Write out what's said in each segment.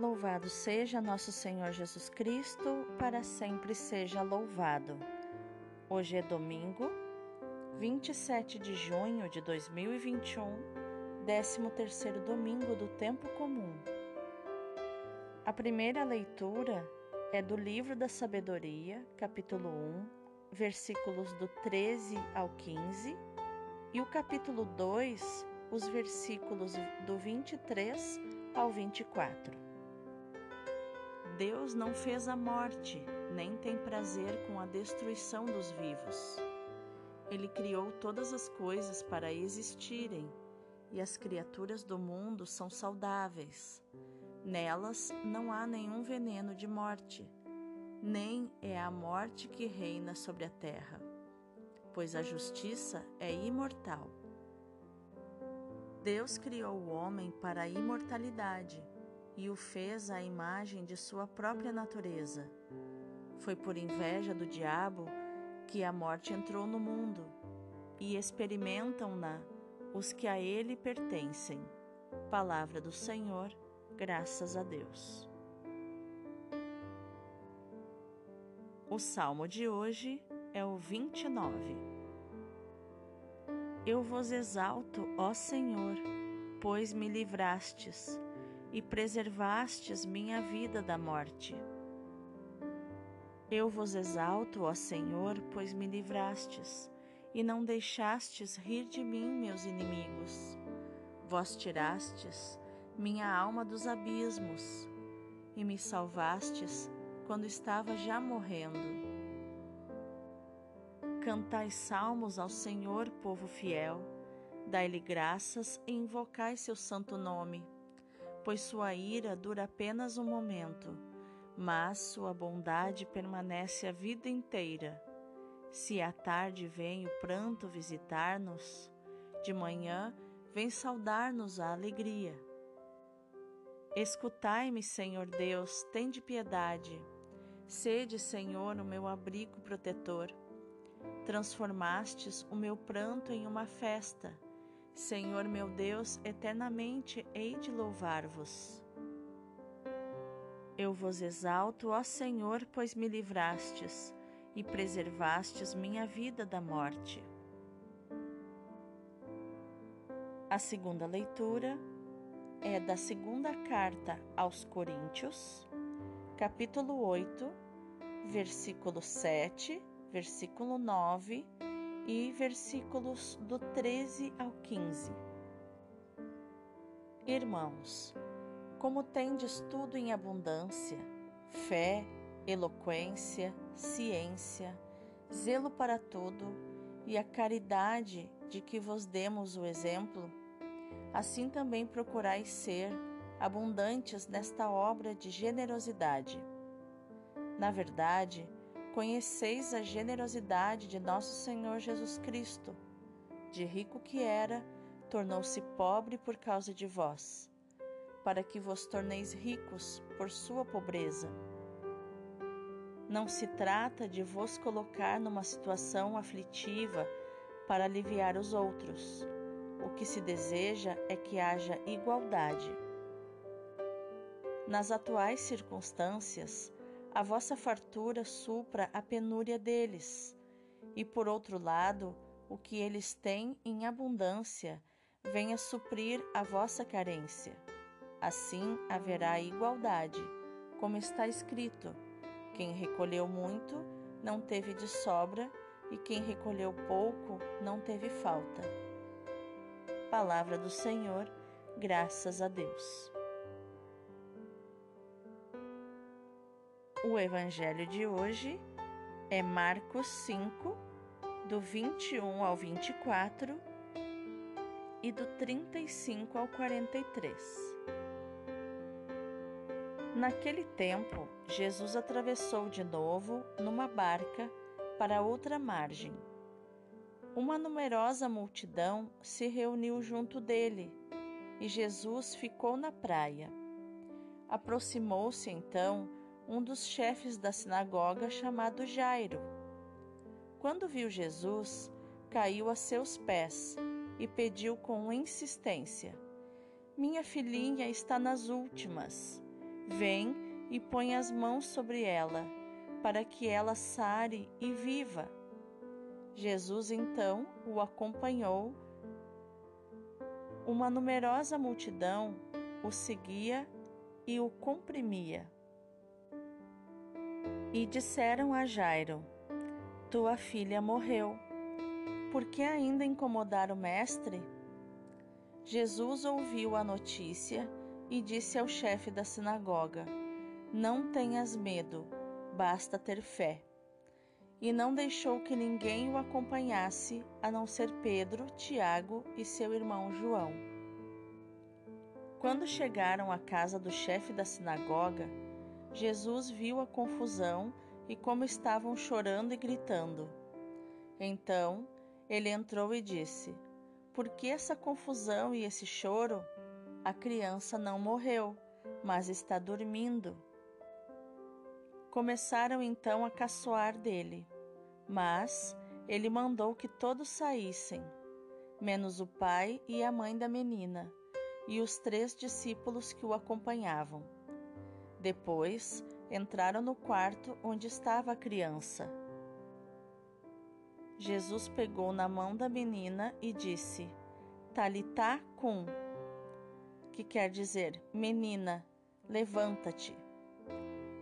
Louvado seja nosso Senhor Jesus Cristo, para sempre seja louvado. Hoje é domingo, 27 de junho de 2021, 13º domingo do tempo comum. A primeira leitura é do livro da Sabedoria, capítulo 1, versículos do 13 ao 15, e o capítulo 2, os versículos do 23 ao 24. Deus não fez a morte, nem tem prazer com a destruição dos vivos. Ele criou todas as coisas para existirem, e as criaturas do mundo são saudáveis. Nelas não há nenhum veneno de morte, nem é a morte que reina sobre a terra, pois a justiça é imortal. Deus criou o homem para a imortalidade e o fez à imagem de sua própria natureza. Foi por inveja do diabo que a morte entrou no mundo, e experimentam-na os que a ele pertencem. Palavra do Senhor, graças a Deus. O salmo de hoje é o 29. Eu vos exalto, ó Senhor, pois me livrastes e preservastes minha vida da morte. Eu vos exalto, ó Senhor, pois me livrastes, e não deixastes rir de mim, meus inimigos. Vós tirastes minha alma dos abismos, e me salvastes quando estava já morrendo. Cantai salmos ao Senhor, povo fiel, dai-lhe graças e invocai seu santo nome pois sua ira dura apenas um momento, mas sua bondade permanece a vida inteira. Se à tarde vem o pranto visitar-nos, de manhã vem saudar-nos a alegria. Escutai-me, Senhor Deus, tende piedade. Sede, Senhor, o meu abrigo protetor. Transformastes o meu pranto em uma festa Senhor meu Deus, eternamente hei de louvar-vos. Eu vos exalto, ó Senhor, pois me livrastes e preservastes minha vida da morte. A segunda leitura é da segunda carta aos Coríntios, capítulo 8, versículo 7, versículo 9 e versículos do 13 ao 15. Irmãos, como tendes tudo em abundância, fé, eloquência, ciência, zelo para tudo e a caridade de que vos demos o exemplo, assim também procurais ser abundantes nesta obra de generosidade. Na verdade, Conheceis a generosidade de nosso Senhor Jesus Cristo. De rico que era, tornou-se pobre por causa de vós, para que vos torneis ricos por sua pobreza. Não se trata de vos colocar numa situação aflitiva para aliviar os outros. O que se deseja é que haja igualdade. Nas atuais circunstâncias, a vossa fartura supra a penúria deles, e por outro lado, o que eles têm em abundância venha suprir a vossa carência. Assim haverá igualdade, como está escrito: quem recolheu muito não teve de sobra, e quem recolheu pouco não teve falta. Palavra do Senhor, graças a Deus. O evangelho de hoje é Marcos 5, do 21 ao 24 e do 35 ao 43. Naquele tempo, Jesus atravessou de novo numa barca para outra margem. Uma numerosa multidão se reuniu junto dele e Jesus ficou na praia. Aproximou-se então um dos chefes da sinagoga chamado Jairo. Quando viu Jesus, caiu a seus pés e pediu com insistência: Minha filhinha está nas últimas. Vem e põe as mãos sobre ela, para que ela sare e viva. Jesus então o acompanhou. Uma numerosa multidão o seguia e o comprimia. E disseram a Jairo: Tua filha morreu. Por que ainda incomodar o mestre? Jesus ouviu a notícia e disse ao chefe da sinagoga: Não tenhas medo, basta ter fé. E não deixou que ninguém o acompanhasse, a não ser Pedro, Tiago e seu irmão João. Quando chegaram à casa do chefe da sinagoga, Jesus viu a confusão e como estavam chorando e gritando. Então ele entrou e disse: Por que essa confusão e esse choro? A criança não morreu, mas está dormindo. Começaram então a caçoar dele, mas ele mandou que todos saíssem, menos o pai e a mãe da menina, e os três discípulos que o acompanhavam. Depois entraram no quarto onde estava a criança. Jesus pegou na mão da menina e disse: Talitá cum que quer dizer: Menina, levanta-te.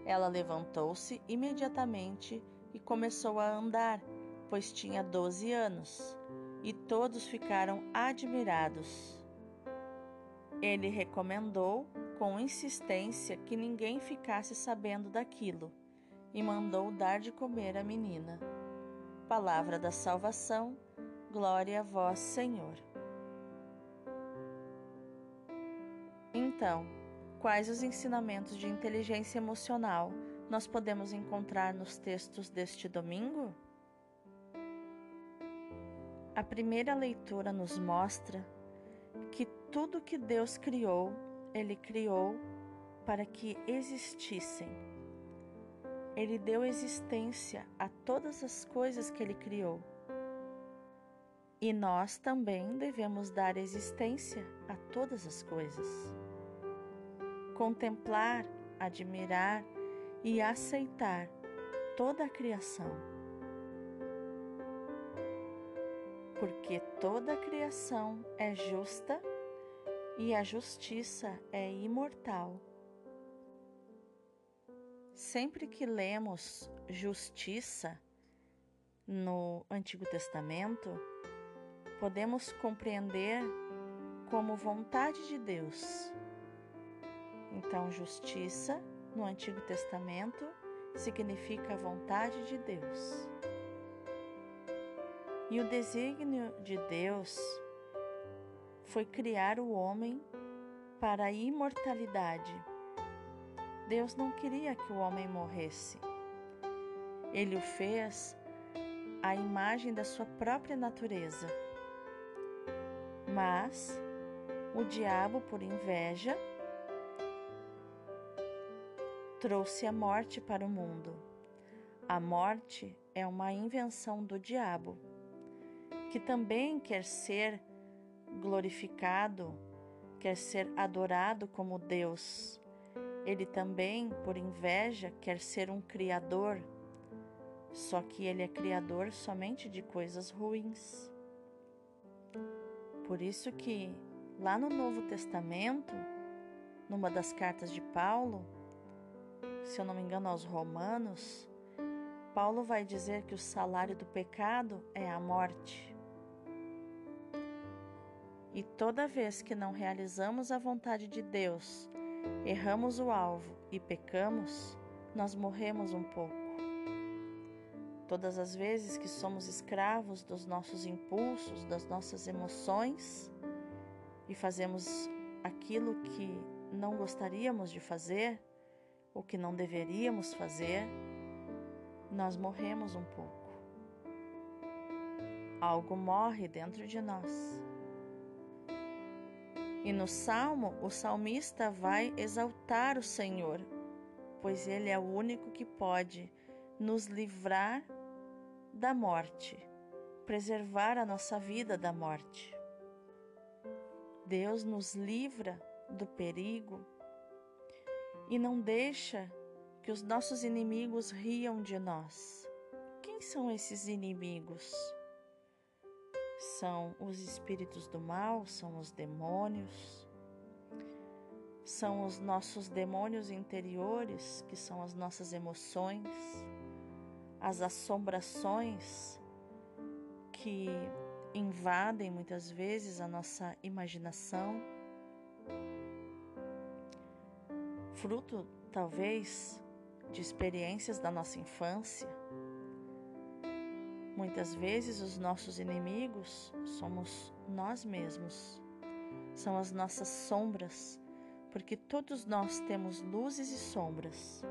Ela levantou-se imediatamente e começou a andar, pois tinha doze anos, e todos ficaram admirados. Ele recomendou com insistência que ninguém ficasse sabendo daquilo e mandou dar de comer à menina. Palavra da salvação, glória a vós, Senhor. Então, quais os ensinamentos de inteligência emocional nós podemos encontrar nos textos deste domingo? A primeira leitura nos mostra que tudo que Deus criou, Ele criou para que existissem. Ele deu existência a todas as coisas que Ele criou. E nós também devemos dar existência a todas as coisas. Contemplar, admirar e aceitar toda a criação. Porque toda a criação é justa e a justiça é imortal. Sempre que lemos justiça no Antigo Testamento, podemos compreender como vontade de Deus. Então, justiça no Antigo Testamento significa a vontade de Deus. E o desígnio de Deus foi criar o homem para a imortalidade. Deus não queria que o homem morresse. Ele o fez à imagem da sua própria natureza. Mas o diabo, por inveja, trouxe a morte para o mundo. A morte é uma invenção do diabo, que também quer ser glorificado, quer ser adorado como Deus. Ele também, por inveja, quer ser um criador, só que ele é criador somente de coisas ruins. Por isso que lá no Novo Testamento, numa das cartas de Paulo, se eu não me engano, aos Romanos, Paulo vai dizer que o salário do pecado é a morte. E toda vez que não realizamos a vontade de Deus, erramos o alvo e pecamos, nós morremos um pouco. Todas as vezes que somos escravos dos nossos impulsos, das nossas emoções e fazemos aquilo que não gostaríamos de fazer, o que não deveríamos fazer, nós morremos um pouco. Algo morre dentro de nós. E no salmo, o salmista vai exaltar o Senhor, pois Ele é o único que pode nos livrar da morte, preservar a nossa vida da morte. Deus nos livra do perigo e não deixa que os nossos inimigos riam de nós. Quem são esses inimigos? São os espíritos do mal, são os demônios, são os nossos demônios interiores, que são as nossas emoções, as assombrações que invadem muitas vezes a nossa imaginação, fruto talvez de experiências da nossa infância. Muitas vezes os nossos inimigos somos nós mesmos, são as nossas sombras, porque todos nós temos luzes e sombras.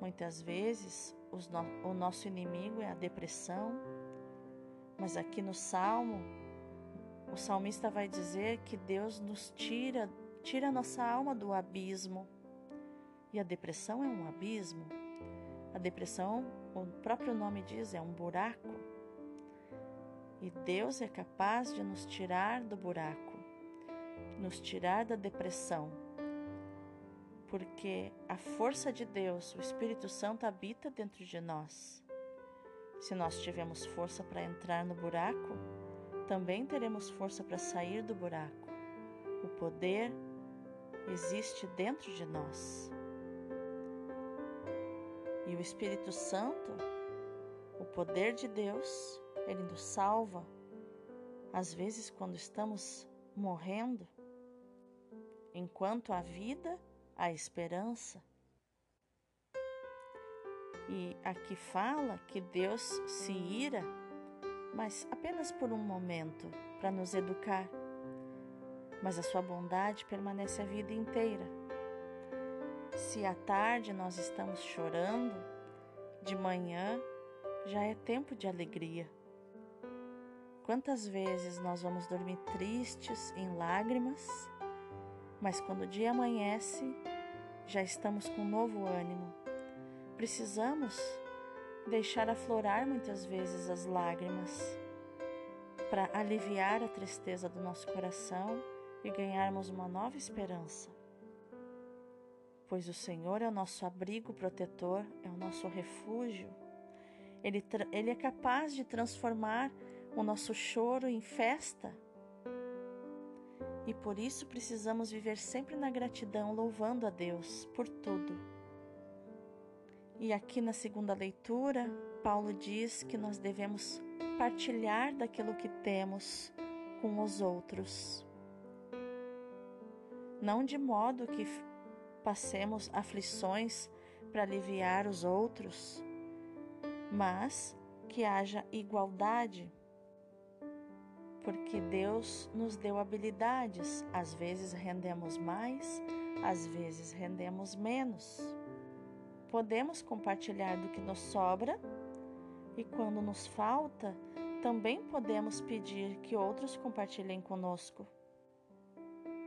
Muitas vezes no, o nosso inimigo é a depressão, mas aqui no Salmo, o salmista vai dizer que Deus nos tira, tira a nossa alma do abismo. E a depressão é um abismo. A depressão, o próprio nome diz, é um buraco. E Deus é capaz de nos tirar do buraco, nos tirar da depressão. Porque a força de Deus, o Espírito Santo, habita dentro de nós. Se nós tivermos força para entrar no buraco, também teremos força para sair do buraco. O poder existe dentro de nós. E o Espírito Santo, o poder de Deus, ele nos salva. Às vezes, quando estamos morrendo, enquanto há vida, há esperança. E aqui fala que Deus se ira, mas apenas por um momento, para nos educar. Mas a sua bondade permanece a vida inteira. Se à tarde nós estamos chorando, de manhã já é tempo de alegria. Quantas vezes nós vamos dormir tristes, em lágrimas, mas quando o dia amanhece, já estamos com novo ânimo. Precisamos deixar aflorar muitas vezes as lágrimas para aliviar a tristeza do nosso coração e ganharmos uma nova esperança pois o Senhor é o nosso abrigo protetor, é o nosso refúgio. Ele, ele é capaz de transformar o nosso choro em festa. E por isso precisamos viver sempre na gratidão, louvando a Deus por tudo. E aqui na segunda leitura, Paulo diz que nós devemos partilhar daquilo que temos com os outros. Não de modo que passemos aflições para aliviar os outros, mas que haja igualdade, porque Deus nos deu habilidades, às vezes rendemos mais, às vezes rendemos menos. Podemos compartilhar do que nos sobra e quando nos falta, também podemos pedir que outros compartilhem conosco.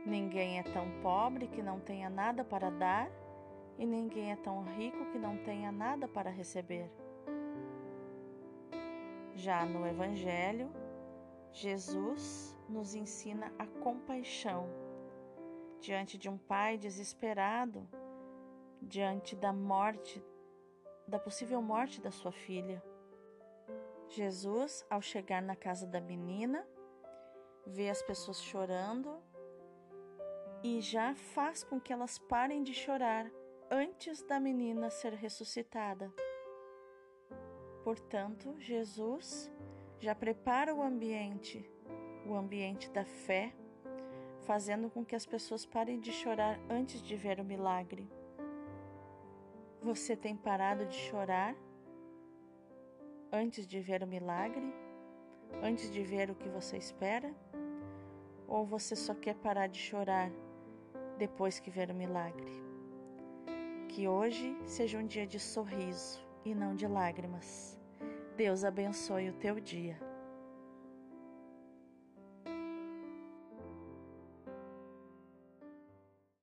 Ninguém é tão pobre que não tenha nada para dar, e ninguém é tão rico que não tenha nada para receber. Já no Evangelho, Jesus nos ensina a compaixão diante de um pai desesperado, diante da morte, da possível morte da sua filha. Jesus, ao chegar na casa da menina, vê as pessoas chorando e já faz com que elas parem de chorar antes da menina ser ressuscitada. Portanto, Jesus já prepara o ambiente, o ambiente da fé, fazendo com que as pessoas parem de chorar antes de ver o milagre. Você tem parado de chorar antes de ver o milagre? Antes de ver o que você espera? Ou você só quer parar de chorar depois que ver o milagre. Que hoje seja um dia de sorriso e não de lágrimas. Deus abençoe o teu dia.